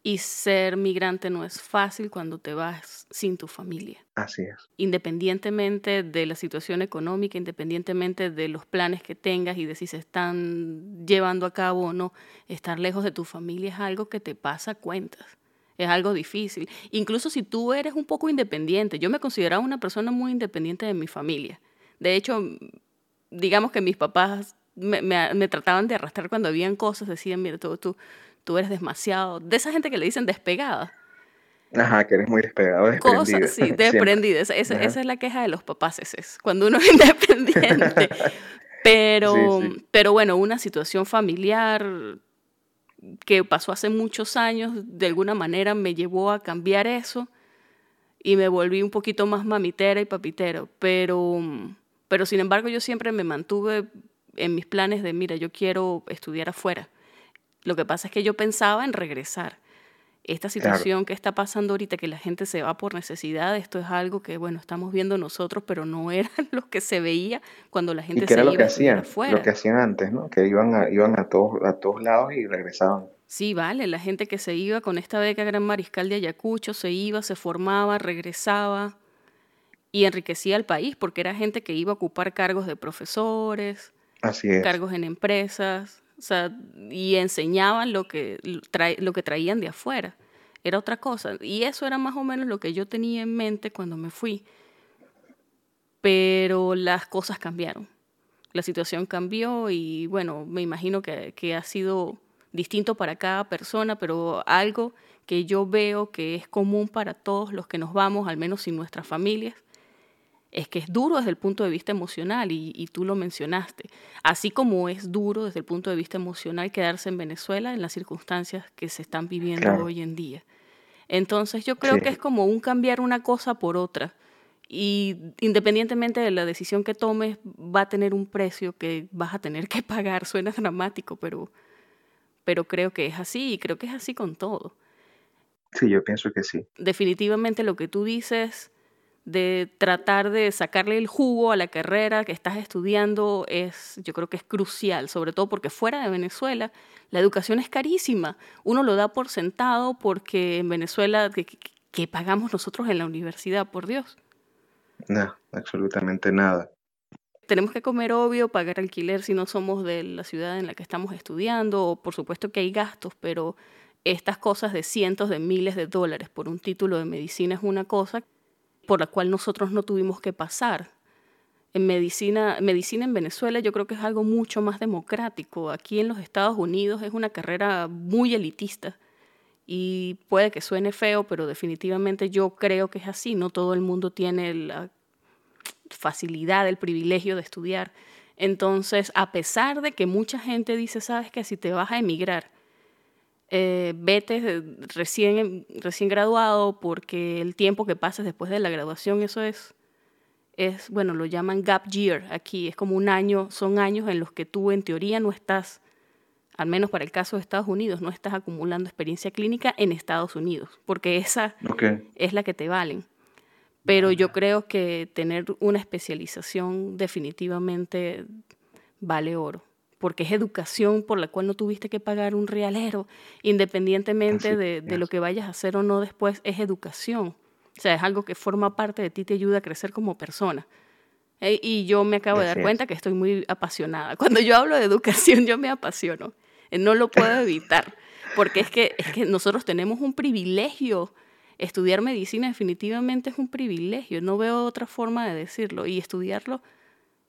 A: Y ser migrante no es fácil cuando te vas sin tu familia.
C: Así es.
A: Independientemente de la situación económica, independientemente de los planes que tengas y de si se están llevando a cabo o no, estar lejos de tu familia es algo que te pasa cuentas. Es algo difícil. Incluso si tú eres un poco independiente. Yo me consideraba una persona muy independiente de mi familia. De hecho, digamos que mis papás me, me, trataban de arrastrar cuando habían cosas, decían, mira, tú, tú, tú eres demasiado, de esa gente que le dicen despegada.
C: Ajá, que eres muy despegado, desprendida.
A: Cosas, sí, desprendida. Esa, esa, es la queja de los papás, es cuando uno es independiente. Pero, pero bueno, una situación familiar que pasó hace muchos años, de alguna manera me llevó a cambiar eso y me volví un poquito más mamitera y papitero. Pero, pero sin embargo, yo siempre me mantuve en mis planes de, mira, yo quiero estudiar afuera. Lo que pasa es que yo pensaba en regresar. Esta situación que está pasando ahorita, que la gente se va por necesidad, esto es algo que, bueno, estamos viendo nosotros, pero no era lo que se veía cuando la gente
C: ¿Y que
A: se
C: era
A: lo
C: que hacían, Lo que hacían antes, ¿no? Que iban a, iban a, todos, a todos lados y regresaban.
A: Sí, vale, la gente que se iba con esta beca Gran Mariscal de Ayacucho, se iba, se formaba, regresaba y enriquecía al país, porque era gente que iba a ocupar cargos de profesores,
C: Así es.
A: cargos en empresas, o sea, y enseñaban lo que, lo que traían de afuera. Era otra cosa. Y eso era más o menos lo que yo tenía en mente cuando me fui. Pero las cosas cambiaron. La situación cambió y bueno, me imagino que, que ha sido distinto para cada persona, pero algo que yo veo que es común para todos los que nos vamos, al menos sin nuestras familias, es que es duro desde el punto de vista emocional y, tú lo mencionaste, así como es duro desde el punto de vista emocional quedarse en Venezuela en las circunstancias que se están viviendo hoy en día. Entonces yo creo que es como un cambiar una cosa por otra y independientemente de la decisión que tomes va a tener un precio que vas a tener que pagar, suena dramático, pero, pero creo que es así y creo que es así con todo.
C: Sí, yo pienso que sí.
A: Definitivamente lo que tú dices de tratar de sacarle el jugo a la carrera que estás estudiando es, yo creo que es crucial, sobre todo porque fuera de Venezuela la educación es carísima. Uno lo da por sentado porque en Venezuela, ¿qué, pagamos nosotros en la universidad, por Dios?
C: No, absolutamente nada.
A: Tenemos que comer obvio, pagar alquiler si no somos de la ciudad en la que estamos estudiando, o por supuesto que hay gastos, pero estas cosas de cientos de miles de dólares por un título de medicina es una cosa por la cual nosotros no tuvimos que pasar. En medicina, medicina en Venezuela yo creo que es algo mucho más democrático. Aquí en los Estados Unidos es una carrera muy elitista y puede que suene feo, pero definitivamente yo creo que es así. No todo el mundo tiene la facilidad, el privilegio de estudiar. Entonces, a pesar de que mucha gente dice, sabes que si te vas a emigrar, eh, vete recién, recién graduado porque el tiempo que pasas después de la graduación, eso es, es, bueno, lo llaman gap year aquí, es como un año, son años en los que tú en teoría no estás, al menos para el caso de Estados Unidos, no estás acumulando experiencia clínica en Estados Unidos, porque esa es la que te valen. Pero yo creo que tener una especialización definitivamente vale oro, porque es educación por la cual no tuviste que pagar un realero, independientemente de, de, lo que vayas a hacer o no después, es educación. O sea, es algo que forma parte de ti, te ayuda a crecer como persona. Eh, y yo me acabo de dar cuenta que estoy muy apasionada. Cuando yo hablo de educación, yo me apasiono. Eh, no lo puedo evitar, porque es que, es que nosotros tenemos un privilegio. Estudiar medicina definitivamente es un privilegio, no veo otra forma de decirlo. Y estudiarlo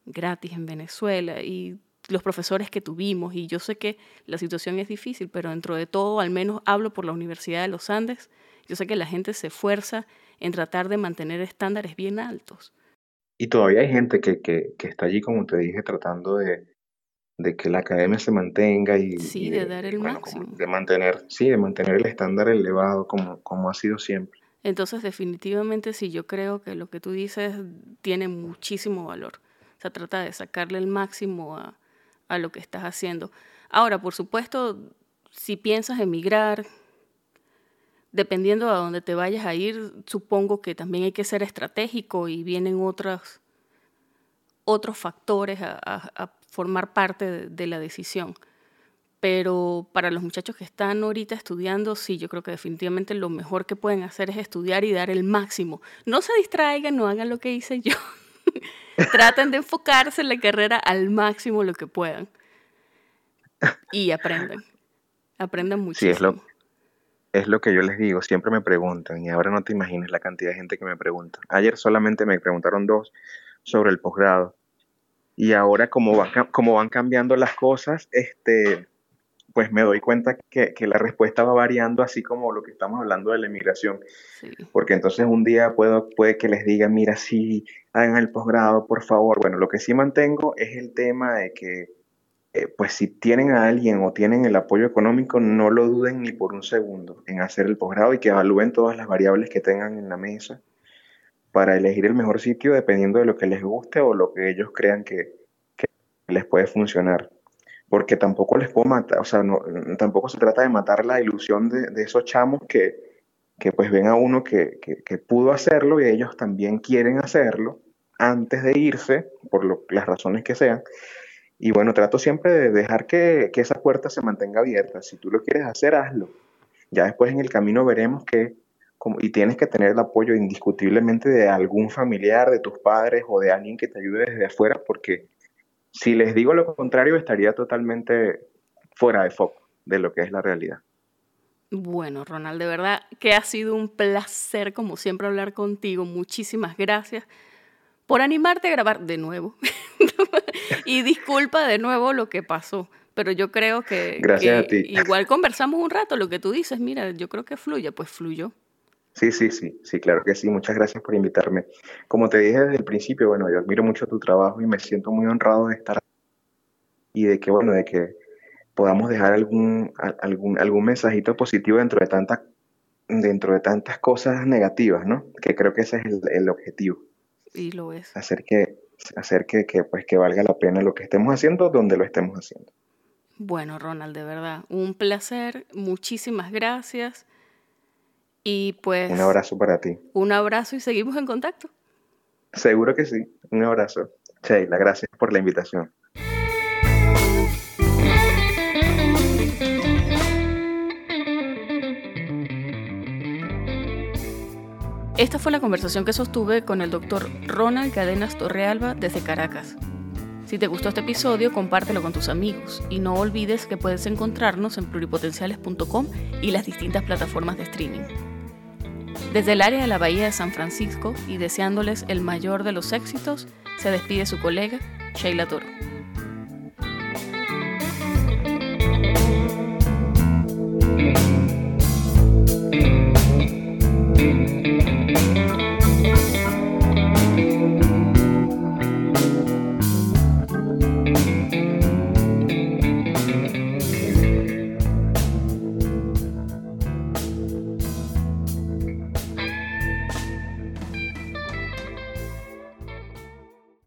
A: gratis en Venezuela y los profesores que tuvimos. Y yo sé que la situación es difícil, pero dentro de todo, al menos hablo por la Universidad de los Andes, yo sé que la gente se esfuerza en tratar de mantener estándares bien altos.
C: Y todavía hay gente que, que, que está allí, como te dije, tratando de, de, que la academia se mantenga y,
A: sí, de, dar el máximo.
C: de mantener, sí, de mantener el estándar elevado como, como ha sido siempre.
A: Entonces, definitivamente sí, yo creo que lo que tú dices tiene muchísimo valor. O sea, trata de sacarle el máximo a, a lo que estás haciendo. Ahora, por supuesto, si piensas emigrar, dependiendo a dónde te vayas a ir, supongo que también hay que ser estratégico y vienen otros, otros factores a, formar parte de, la decisión. Pero para los muchachos que están ahorita estudiando, sí, yo creo que definitivamente lo mejor que pueden hacer es estudiar y dar el máximo. No se distraigan, no hagan lo que hice yo. Traten de enfocarse en la carrera al máximo lo que puedan. Y aprendan. Aprendan muchísimo.
C: Sí, es lo, es lo que yo les digo, siempre me preguntan y ahora no te imaginas la cantidad de gente que me pregunta. Ayer solamente me preguntaron dos sobre el posgrado y ahora como, va, como van cambiando las cosas, este, pues me doy cuenta que, que, la respuesta va variando así como lo que estamos hablando de la inmigración. Porque entonces un día puedo, puede que les diga, mira, sí, hagan el posgrado, por favor. Bueno, lo que sí mantengo es el tema de que eh, pues si tienen a alguien o tienen el apoyo económico, no lo duden ni por un segundo en hacer el posgrado y que evalúen todas las variables que tengan en la mesa para elegir el mejor sitio dependiendo de lo que les guste o lo que ellos crean que, les puede funcionar. Porque tampoco les puedo matar, o sea, tampoco se trata de matar la ilusión de, esos chamos que, que, pues ven a uno que, que, pudo hacerlo y ellos también quieren hacerlo antes de irse, por las razones que sean, y bueno, trato siempre de dejar que, que, esa puerta se mantenga abierta. Si tú lo quieres hacer, hazlo. Ya después en el camino veremos que, y tienes que tener el apoyo indiscutiblemente de algún familiar, de tus padres o de alguien que te ayude desde afuera, porque si les digo lo contrario, estaría totalmente fuera de foco de lo que es la realidad.
A: Bueno, Ronald, de verdad que ha sido un placer, como siempre, hablar contigo. Muchísimas gracias por animarte a grabar de nuevo. y disculpa de nuevo lo que pasó, pero yo creo que, igual conversamos un rato, lo que tú dices, mira, yo creo que fluye, pues fluyó.
C: Sí, sí, sí, sí, claro que sí. Muchas gracias por invitarme. Como te dije desde el principio, bueno, yo admiro mucho tu trabajo y me siento muy honrado de estar y de que, bueno, de que podamos dejar algún, algún, algún mensajito positivo dentro de, tanta, dentro de tantas cosas negativas, ¿no? Que creo que ese es el, el objetivo.
A: Y lo es.
C: Hacer que, hacer que, que, pues, que valga la pena lo que estemos haciendo donde lo estemos haciendo.
A: Bueno, Ronald, de verdad, un placer, muchísimas gracias. Y pues...
C: Un abrazo para ti.
A: Un abrazo y seguimos en contacto.
C: Seguro que sí, un abrazo. Sheila, gracias por la invitación.
A: Esta fue la conversación que sostuve con el doctor Ronald Cadenas Torrealba desde Caracas. Si te gustó este episodio, compártelo con tus amigos y no olvides que puedes encontrarnos en pluripotenciales.com y las distintas plataformas de streaming. Desde el área de la Bahía de San Francisco y deseándoles el mayor de los éxitos, se despide su colega Sheila Toro.